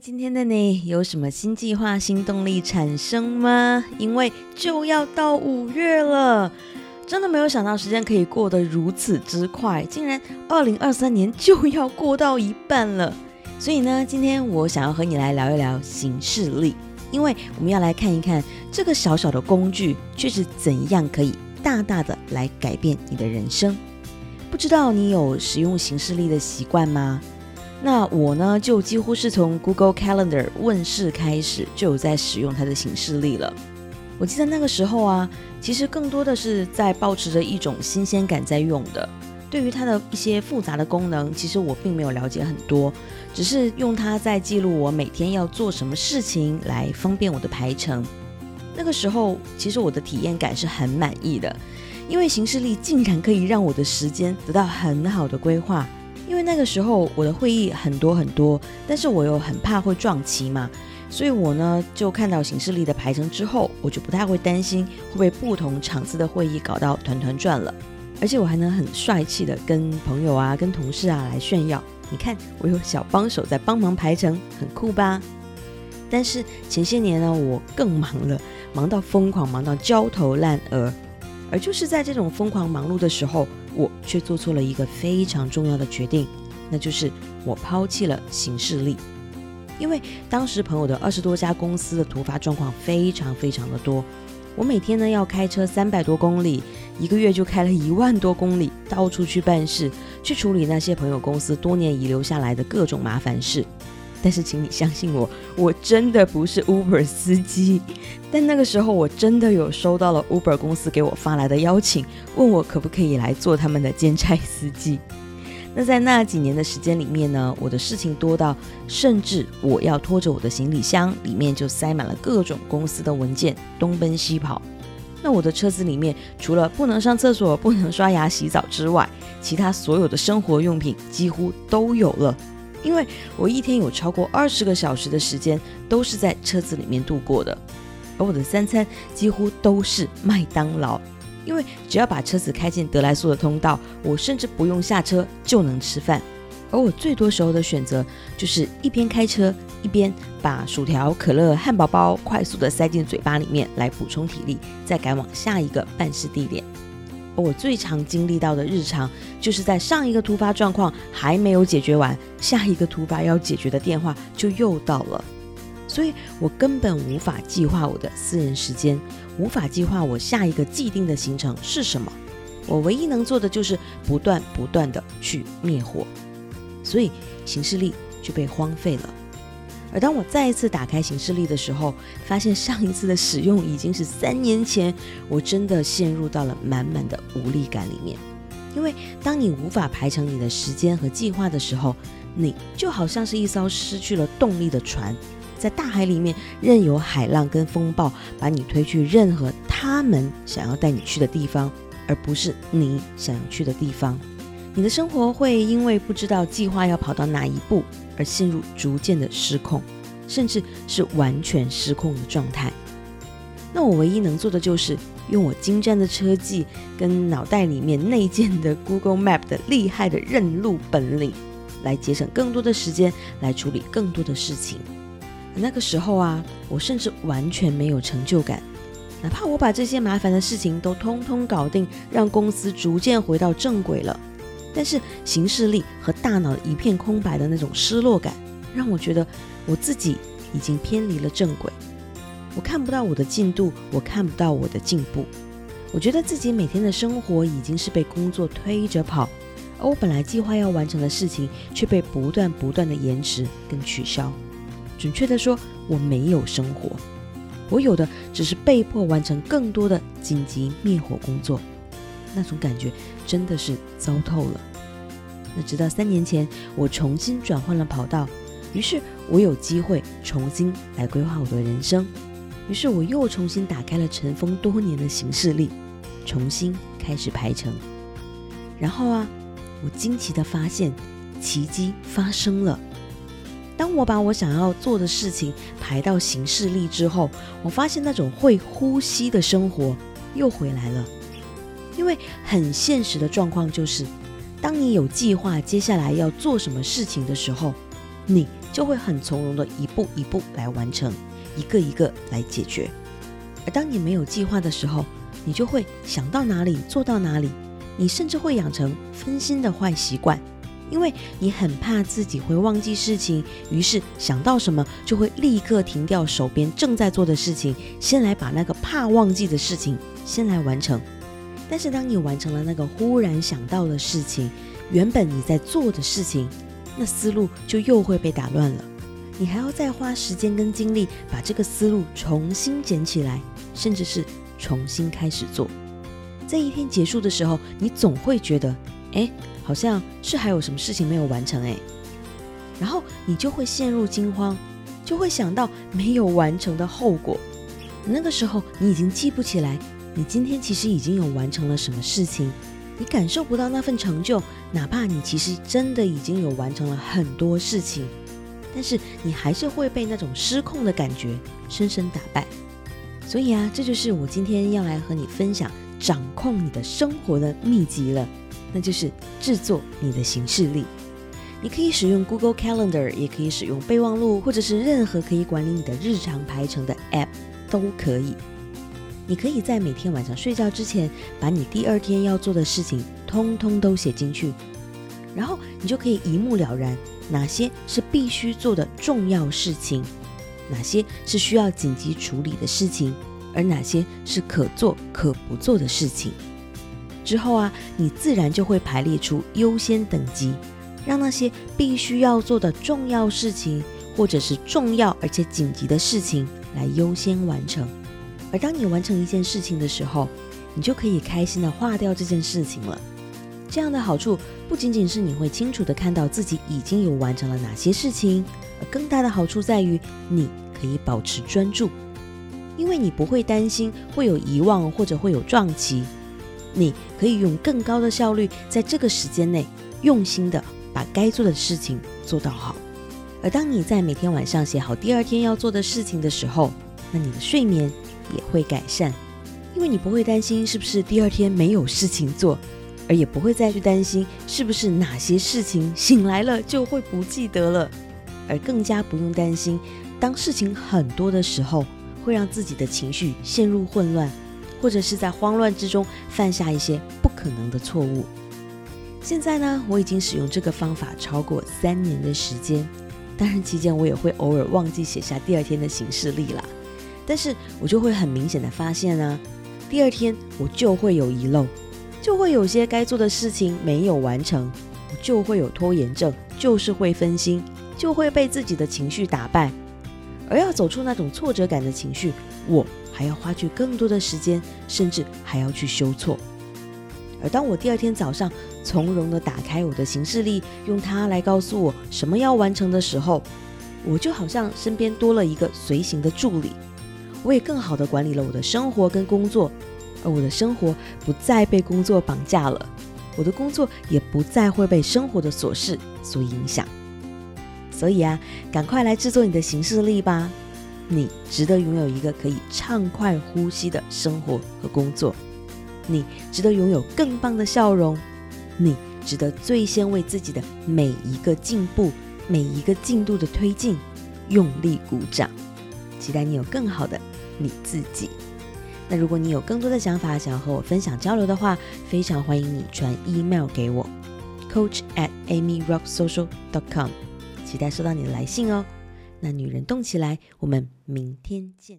今天的你有什么新计划、新动力产生吗？因为就要到五月了，真的没有想到时间可以过得如此之快，竟然二零二三年就要过到一半了。所以呢，今天我想要和你来聊一聊行事力，因为我们要来看一看这个小小的工具，却是怎样可以大大的来改变你的人生。不知道你有使用行事力的习惯吗？那我呢，就几乎是从 Google Calendar 问世开始，就有在使用它的形式力了。我记得那个时候啊，其实更多的是在保持着一种新鲜感在用的。对于它的一些复杂的功能，其实我并没有了解很多，只是用它在记录我每天要做什么事情，来方便我的排程。那个时候，其实我的体验感是很满意的，因为形式力竟然可以让我的时间得到很好的规划。因为那个时候我的会议很多很多，但是我又很怕会撞期嘛，所以我呢就看到形式力的排程之后，我就不太会担心会被不同场次的会议搞到团团转了，而且我还能很帅气的跟朋友啊、跟同事啊来炫耀，你看我有小帮手在帮忙排程，很酷吧？但是前些年呢，我更忙了，忙到疯狂，忙到焦头烂额。而就是在这种疯狂忙碌的时候，我却做错了一个非常重要的决定，那就是我抛弃了行事力。因为当时朋友的二十多家公司的突发状况非常非常的多，我每天呢要开车三百多公里，一个月就开了一万多公里，到处去办事，去处理那些朋友公司多年遗留下来的各种麻烦事。但是，请你相信我，我真的不是 Uber 司机。但那个时候，我真的有收到了 Uber 公司给我发来的邀请，问我可不可以来做他们的兼差司机。那在那几年的时间里面呢，我的事情多到，甚至我要拖着我的行李箱，里面就塞满了各种公司的文件，东奔西跑。那我的车子里面，除了不能上厕所、不能刷牙洗澡之外，其他所有的生活用品几乎都有了。因为我一天有超过二十个小时的时间都是在车子里面度过的，而我的三餐几乎都是麦当劳，因为只要把车子开进德莱素的通道，我甚至不用下车就能吃饭。而我最多时候的选择就是一边开车一边把薯条、可乐、汉堡包快速的塞进嘴巴里面来补充体力，再赶往下一个办事地点。而我最常经历到的日常，就是在上一个突发状况还没有解决完，下一个突发要解决的电话就又到了，所以我根本无法计划我的私人时间，无法计划我下一个既定的行程是什么。我唯一能做的就是不断不断的去灭火，所以行事力就被荒废了。而当我再一次打开行事历的时候，发现上一次的使用已经是三年前，我真的陷入到了满满的无力感里面。因为当你无法排成你的时间和计划的时候，你就好像是一艘失去了动力的船，在大海里面任由海浪跟风暴把你推去任何他们想要带你去的地方，而不是你想要去的地方。你的生活会因为不知道计划要跑到哪一步。而陷入逐渐的失控，甚至是完全失控的状态。那我唯一能做的就是用我精湛的车技跟脑袋里面内建的 Google Map 的厉害的认路本领，来节省更多的时间，来处理更多的事情。那个时候啊，我甚至完全没有成就感，哪怕我把这些麻烦的事情都通通搞定，让公司逐渐回到正轨了。但是行事力和大脑一片空白的那种失落感，让我觉得我自己已经偏离了正轨。我看不到我的进度，我看不到我的进步。我觉得自己每天的生活已经是被工作推着跑，而我本来计划要完成的事情却被不断不断的延迟跟取消。准确的说，我没有生活，我有的只是被迫完成更多的紧急灭火工作。那种感觉真的是糟透了。那直到三年前，我重新转换了跑道，于是我有机会重新来规划我的人生。于是我又重新打开了尘封多年的行事历，重新开始排程。然后啊，我惊奇的发现，奇迹发生了。当我把我想要做的事情排到行事历之后，我发现那种会呼吸的生活又回来了。因为很现实的状况就是，当你有计划接下来要做什么事情的时候，你就会很从容的一步一步来完成，一个一个来解决。而当你没有计划的时候，你就会想到哪里做到哪里，你甚至会养成分心的坏习惯，因为你很怕自己会忘记事情，于是想到什么就会立刻停掉手边正在做的事情，先来把那个怕忘记的事情先来完成。但是当你完成了那个忽然想到的事情，原本你在做的事情，那思路就又会被打乱了。你还要再花时间跟精力把这个思路重新捡起来，甚至是重新开始做。在一天结束的时候，你总会觉得，哎，好像是还有什么事情没有完成哎，然后你就会陷入惊慌，就会想到没有完成的后果。那个时候你已经记不起来。你今天其实已经有完成了什么事情，你感受不到那份成就，哪怕你其实真的已经有完成了很多事情，但是你还是会被那种失控的感觉深深打败。所以啊，这就是我今天要来和你分享掌控你的生活的秘籍了，那就是制作你的行事历。你可以使用 Google Calendar，也可以使用备忘录，或者是任何可以管理你的日常排程的 App 都可以。你可以在每天晚上睡觉之前，把你第二天要做的事情通通都写进去，然后你就可以一目了然哪些是必须做的重要事情，哪些是需要紧急处理的事情，而哪些是可做可不做的事情。之后啊，你自然就会排列出优先等级，让那些必须要做的重要事情，或者是重要而且紧急的事情来优先完成。而当你完成一件事情的时候，你就可以开心的划掉这件事情了。这样的好处不仅仅是你会清楚的看到自己已经有完成了哪些事情，而更大的好处在于你可以保持专注，因为你不会担心会有遗忘或者会有撞期，你可以用更高的效率在这个时间内用心的把该做的事情做到好。而当你在每天晚上写好第二天要做的事情的时候，那你的睡眠。也会改善，因为你不会担心是不是第二天没有事情做，而也不会再去担心是不是哪些事情醒来了就会不记得了，而更加不用担心当事情很多的时候会让自己的情绪陷入混乱，或者是在慌乱之中犯下一些不可能的错误。现在呢，我已经使用这个方法超过三年的时间，当然期间我也会偶尔忘记写下第二天的行事历啦。但是我就会很明显的发现啊，第二天我就会有遗漏，就会有些该做的事情没有完成，我就会有拖延症，就是会分心，就会被自己的情绪打败。而要走出那种挫折感的情绪，我还要花去更多的时间，甚至还要去修错。而当我第二天早上从容的打开我的行事历，用它来告诉我什么要完成的时候，我就好像身边多了一个随行的助理。我也更好的管理了我的生活跟工作，而我的生活不再被工作绑架了，我的工作也不再会被生活的琐事所影响。所以啊，赶快来制作你的行事历吧！你值得拥有一个可以畅快呼吸的生活和工作，你值得拥有更棒的笑容，你值得最先为自己的每一个进步、每一个进度的推进用力鼓掌。期待你有更好的。你自己。那如果你有更多的想法想要和我分享交流的话，非常欢迎你传 email 给我，coach at amyrocksocial.com，期待收到你的来信哦。那女人动起来，我们明天见。